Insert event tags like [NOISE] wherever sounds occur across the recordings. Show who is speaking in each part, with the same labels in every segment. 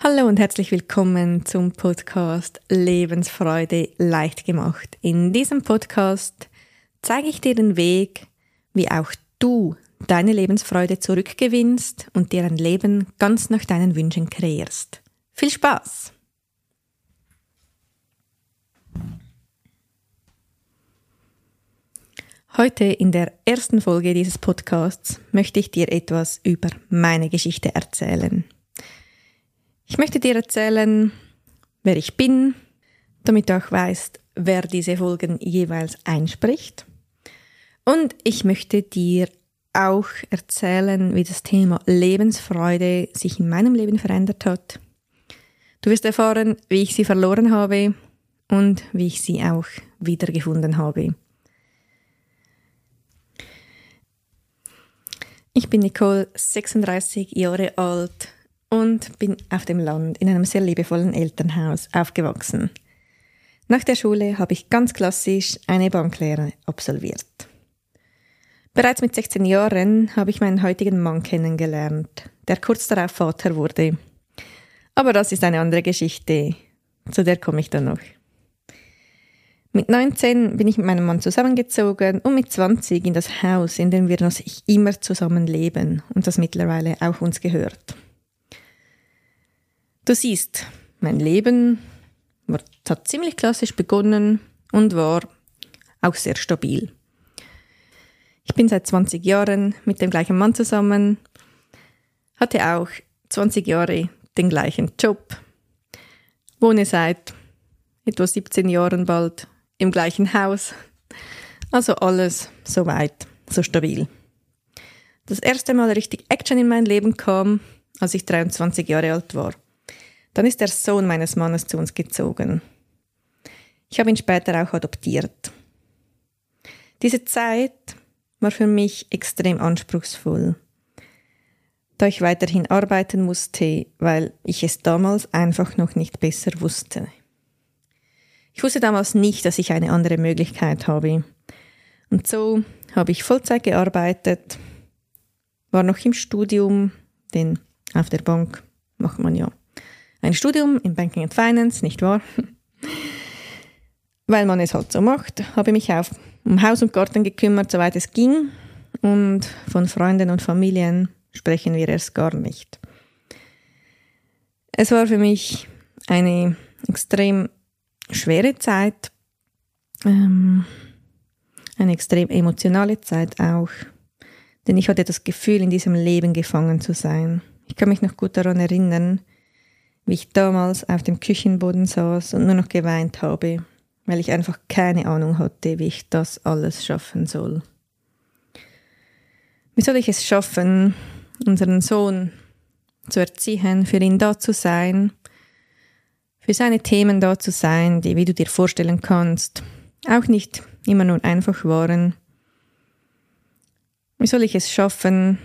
Speaker 1: Hallo und herzlich willkommen zum Podcast Lebensfreude leicht gemacht. In diesem Podcast zeige ich dir den Weg, wie auch du deine Lebensfreude zurückgewinnst und dir ein Leben ganz nach deinen Wünschen kreierst. Viel Spaß! Heute in der ersten Folge dieses Podcasts möchte ich dir etwas über meine Geschichte erzählen. Ich möchte dir erzählen, wer ich bin, damit du auch weißt, wer diese Folgen jeweils einspricht. Und ich möchte dir auch erzählen, wie das Thema Lebensfreude sich in meinem Leben verändert hat. Du wirst erfahren, wie ich sie verloren habe und wie ich sie auch wiedergefunden habe. Ich bin Nicole, 36 Jahre alt, und bin auf dem Land in einem sehr liebevollen Elternhaus aufgewachsen. Nach der Schule habe ich ganz klassisch eine Banklehre absolviert. Bereits mit 16 Jahren habe ich meinen heutigen Mann kennengelernt, der kurz darauf Vater wurde. Aber das ist eine andere Geschichte, zu der komme ich dann noch. Mit 19 bin ich mit meinem Mann zusammengezogen und mit 20 in das Haus, in dem wir noch immer zusammen leben und das mittlerweile auch uns gehört. Du siehst, mein Leben hat ziemlich klassisch begonnen und war auch sehr stabil. Ich bin seit 20 Jahren mit dem gleichen Mann zusammen, hatte auch 20 Jahre den gleichen Job, wohne seit etwa 17 Jahren bald im gleichen Haus. Also alles so weit, so stabil. Das erste Mal richtig Action in mein Leben kam, als ich 23 Jahre alt war. Dann ist der Sohn meines Mannes zu uns gezogen. Ich habe ihn später auch adoptiert. Diese Zeit war für mich extrem anspruchsvoll, da ich weiterhin arbeiten musste, weil ich es damals einfach noch nicht besser wusste. Ich wusste damals nicht, dass ich eine andere Möglichkeit habe. Und so habe ich Vollzeit gearbeitet, war noch im Studium, denn auf der Bank macht man ja ein Studium in Banking and Finance, nicht wahr? Weil man es halt so macht, habe ich mich auf, um Haus und Garten gekümmert, soweit es ging. Und von Freunden und Familien sprechen wir erst gar nicht. Es war für mich eine extrem schwere Zeit, ähm, eine extrem emotionale Zeit auch, denn ich hatte das Gefühl, in diesem Leben gefangen zu sein. Ich kann mich noch gut daran erinnern, wie ich damals auf dem Küchenboden saß und nur noch geweint habe, weil ich einfach keine Ahnung hatte, wie ich das alles schaffen soll. Wie soll ich es schaffen, unseren Sohn zu erziehen, für ihn da zu sein, für seine Themen da zu sein, die, wie du dir vorstellen kannst, auch nicht immer nur einfach waren. Wie soll ich es schaffen,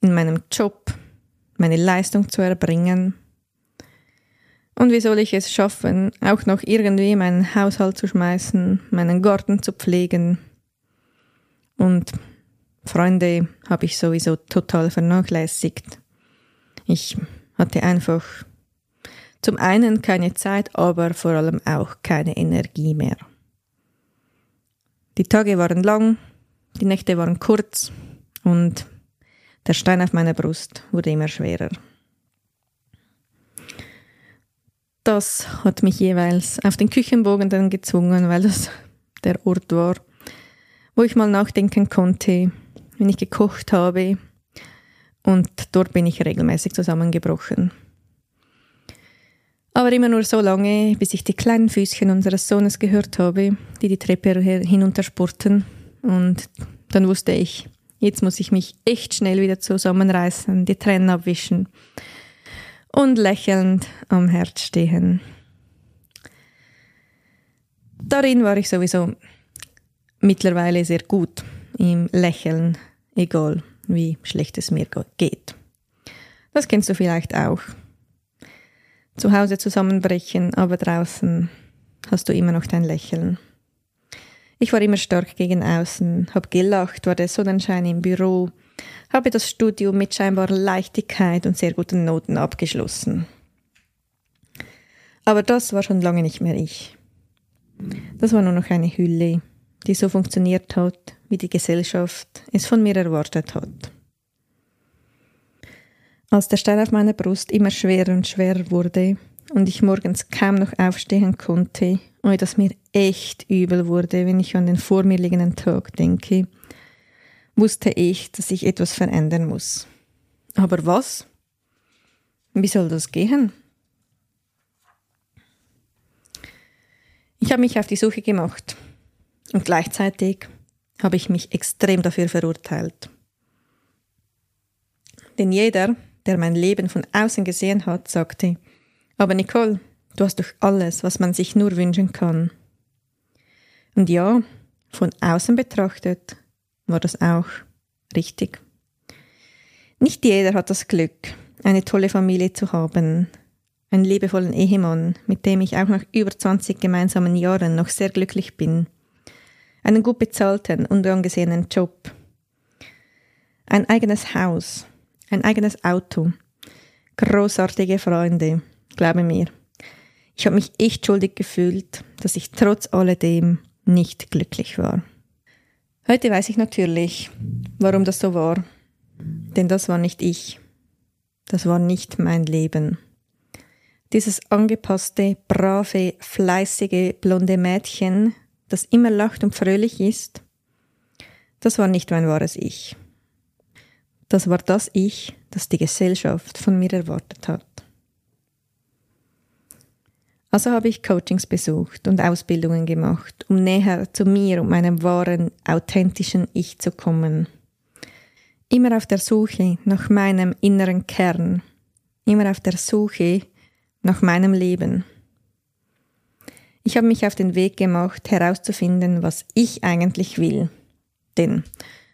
Speaker 1: in meinem Job meine Leistung zu erbringen, und wie soll ich es schaffen, auch noch irgendwie meinen Haushalt zu schmeißen, meinen Garten zu pflegen? Und Freunde habe ich sowieso total vernachlässigt. Ich hatte einfach zum einen keine Zeit, aber vor allem auch keine Energie mehr. Die Tage waren lang, die Nächte waren kurz und der Stein auf meiner Brust wurde immer schwerer. Das hat mich jeweils auf den Küchenbogen dann gezwungen, weil das der Ort war, wo ich mal nachdenken konnte, wenn ich gekocht habe. Und dort bin ich regelmäßig zusammengebrochen. Aber immer nur so lange, bis ich die kleinen Füßchen unseres Sohnes gehört habe, die die Treppe hinunterspurten. Und dann wusste ich, jetzt muss ich mich echt schnell wieder zusammenreißen, die Tränen abwischen und lächelnd am Herz stehen. Darin war ich sowieso mittlerweile sehr gut im Lächeln, egal wie schlecht es mir geht. Das kennst du vielleicht auch. Zu Hause zusammenbrechen, aber draußen hast du immer noch dein Lächeln. Ich war immer stark gegen außen, hab gelacht, war der Sonnenschein im Büro, habe das Studium mit scheinbarer Leichtigkeit und sehr guten Noten abgeschlossen. Aber das war schon lange nicht mehr ich. Das war nur noch eine Hülle, die so funktioniert hat, wie die Gesellschaft es von mir erwartet hat. Als der Stein auf meiner Brust immer schwerer und schwerer wurde und ich morgens kaum noch aufstehen konnte und dass mir echt übel wurde, wenn ich an den vor mir liegenden Tag denke, wusste ich, dass ich etwas verändern muss. Aber was? Wie soll das gehen? Ich habe mich auf die Suche gemacht und gleichzeitig habe ich mich extrem dafür verurteilt. Denn jeder, der mein Leben von außen gesehen hat, sagte, aber Nicole, du hast doch alles, was man sich nur wünschen kann. Und ja, von außen betrachtet war das auch richtig. Nicht jeder hat das Glück, eine tolle Familie zu haben, einen liebevollen Ehemann, mit dem ich auch nach über 20 gemeinsamen Jahren noch sehr glücklich bin, einen gut bezahlten und angesehenen Job, ein eigenes Haus, ein eigenes Auto, großartige Freunde, glaube mir. Ich habe mich echt schuldig gefühlt, dass ich trotz alledem nicht glücklich war. Heute weiß ich natürlich, warum das so war. Denn das war nicht ich. Das war nicht mein Leben. Dieses angepasste, brave, fleißige, blonde Mädchen, das immer lacht und fröhlich ist, das war nicht mein wahres Ich. Das war das Ich, das die Gesellschaft von mir erwartet hat. Also habe ich Coachings besucht und Ausbildungen gemacht, um näher zu mir und meinem wahren, authentischen Ich zu kommen. Immer auf der Suche nach meinem inneren Kern, immer auf der Suche nach meinem Leben. Ich habe mich auf den Weg gemacht, herauszufinden, was ich eigentlich will. Denn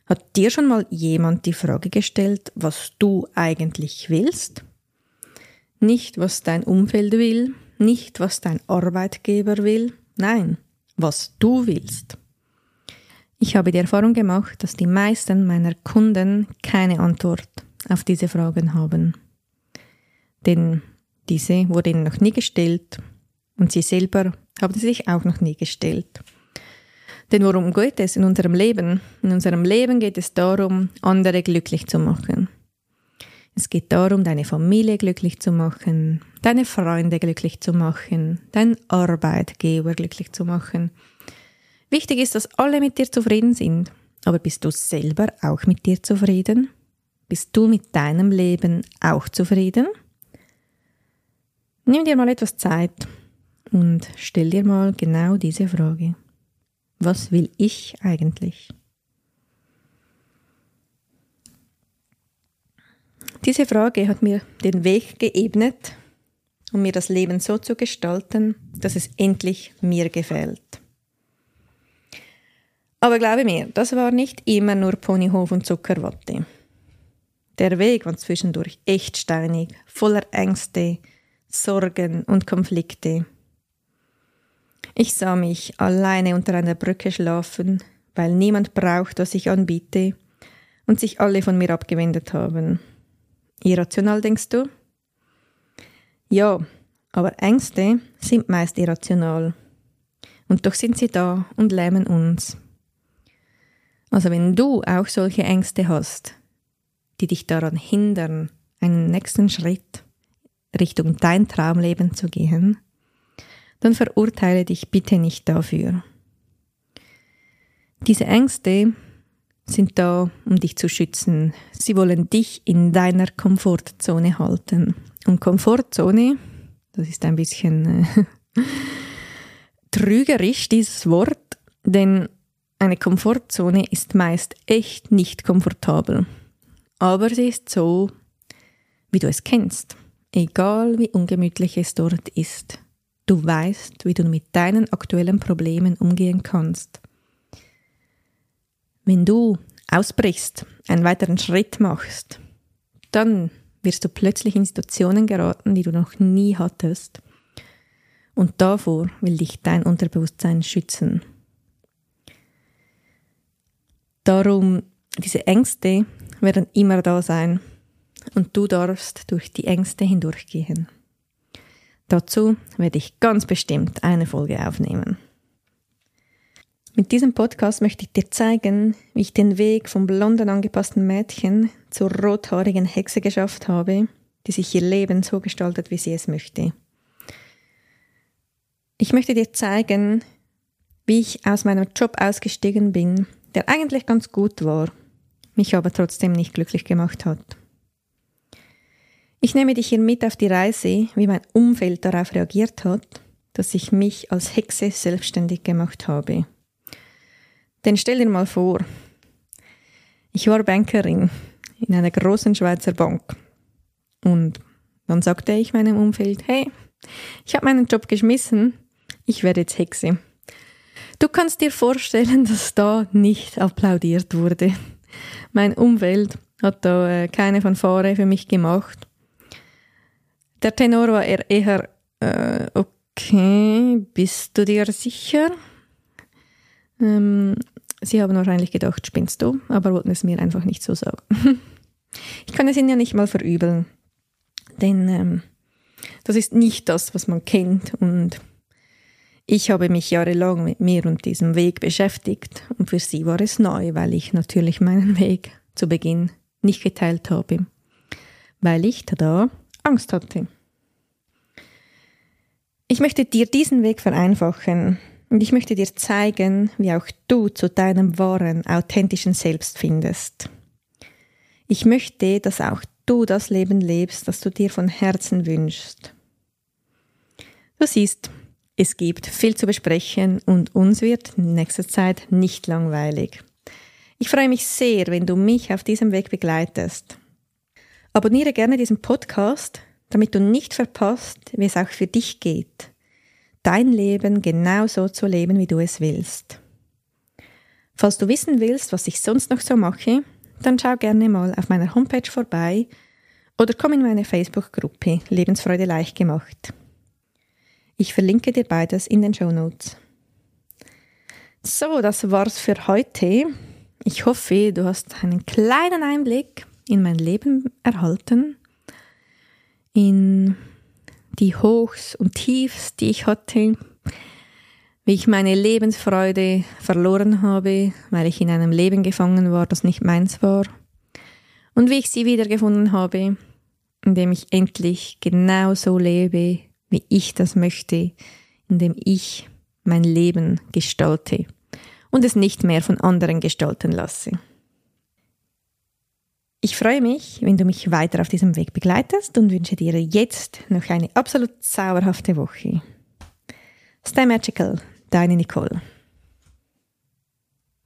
Speaker 1: hat dir schon mal jemand die Frage gestellt, was du eigentlich willst? Nicht, was dein Umfeld will, nicht, was dein Arbeitgeber will, nein, was du willst. Ich habe die Erfahrung gemacht, dass die meisten meiner Kunden keine Antwort auf diese Fragen haben. Denn diese wurde ihnen noch nie gestellt und sie selber haben sie sich auch noch nie gestellt. Denn worum geht es in unserem Leben? In unserem Leben geht es darum, andere glücklich zu machen. Es geht darum, deine Familie glücklich zu machen, deine Freunde glücklich zu machen, deinen Arbeitgeber glücklich zu machen. Wichtig ist, dass alle mit dir zufrieden sind. Aber bist du selber auch mit dir zufrieden? Bist du mit deinem Leben auch zufrieden? Nimm dir mal etwas Zeit und stell dir mal genau diese Frage. Was will ich eigentlich? Diese Frage hat mir den Weg geebnet, um mir das Leben so zu gestalten, dass es endlich mir gefällt. Aber glaube mir, das war nicht immer nur Ponyhof und Zuckerwatte. Der Weg war zwischendurch echt steinig, voller Ängste, Sorgen und Konflikte. Ich sah mich alleine unter einer Brücke schlafen, weil niemand braucht, was ich anbiete, und sich alle von mir abgewendet haben. Irrational denkst du? Ja, aber Ängste sind meist irrational. Und doch sind sie da und lähmen uns. Also wenn du auch solche Ängste hast, die dich daran hindern, einen nächsten Schritt Richtung dein Traumleben zu gehen, dann verurteile dich bitte nicht dafür. Diese Ängste sind da, um dich zu schützen. Sie wollen dich in deiner Komfortzone halten. Und Komfortzone, das ist ein bisschen äh, [LAUGHS] trügerisch, dieses Wort, denn eine Komfortzone ist meist echt nicht komfortabel. Aber sie ist so, wie du es kennst, egal wie ungemütlich es dort ist. Du weißt, wie du mit deinen aktuellen Problemen umgehen kannst. Wenn du ausbrichst, einen weiteren Schritt machst, dann wirst du plötzlich in Situationen geraten, die du noch nie hattest. Und davor will dich dein Unterbewusstsein schützen. Darum, diese Ängste werden immer da sein und du darfst durch die Ängste hindurchgehen. Dazu werde ich ganz bestimmt eine Folge aufnehmen. Mit diesem Podcast möchte ich dir zeigen, wie ich den Weg vom blonden angepassten Mädchen zur rothaarigen Hexe geschafft habe, die sich ihr Leben so gestaltet, wie sie es möchte. Ich möchte dir zeigen, wie ich aus meinem Job ausgestiegen bin, der eigentlich ganz gut war, mich aber trotzdem nicht glücklich gemacht hat. Ich nehme dich hier mit auf die Reise, wie mein Umfeld darauf reagiert hat, dass ich mich als Hexe selbstständig gemacht habe. Denn stell dir mal vor, ich war Bankerin in einer großen Schweizer Bank. Und dann sagte ich meinem Umfeld, hey, ich habe meinen Job geschmissen, ich werde jetzt Hexe. Du kannst dir vorstellen, [LAUGHS] dass da nicht applaudiert wurde. Mein Umfeld hat da äh, keine Fanfare für mich gemacht. Der Tenor war eher, äh, okay, bist du dir sicher? Ähm, Sie haben wahrscheinlich gedacht, spinnst du, aber wollten es mir einfach nicht so sagen. [LAUGHS] ich kann es ihnen ja nicht mal verübeln, denn ähm, das ist nicht das, was man kennt. Und ich habe mich jahrelang mit mir und diesem Weg beschäftigt. Und für sie war es neu, weil ich natürlich meinen Weg zu Beginn nicht geteilt habe, weil ich da Angst hatte. Ich möchte dir diesen Weg vereinfachen, und ich möchte dir zeigen, wie auch du zu deinem wahren, authentischen Selbst findest. Ich möchte, dass auch du das Leben lebst, das du dir von Herzen wünschst. Du siehst, es gibt viel zu besprechen und uns wird in nächster Zeit nicht langweilig. Ich freue mich sehr, wenn du mich auf diesem Weg begleitest. Abonniere gerne diesen Podcast, damit du nicht verpasst, wie es auch für dich geht dein Leben genau so zu leben, wie du es willst. Falls du wissen willst, was ich sonst noch so mache, dann schau gerne mal auf meiner Homepage vorbei oder komm in meine Facebook-Gruppe Lebensfreude leicht gemacht. Ich verlinke dir beides in den Show Notes. So, das war's für heute. Ich hoffe, du hast einen kleinen Einblick in mein Leben erhalten, in die Hochs und Tiefs, die ich hatte, wie ich meine Lebensfreude verloren habe, weil ich in einem Leben gefangen war, das nicht meins war, und wie ich sie wiedergefunden habe, indem ich endlich genau so lebe, wie ich das möchte, indem ich mein Leben gestalte und es nicht mehr von anderen gestalten lasse. Ich freue mich, wenn du mich weiter auf diesem Weg begleitest und wünsche dir jetzt noch eine absolut zauberhafte Woche. Stay magical, deine Nicole.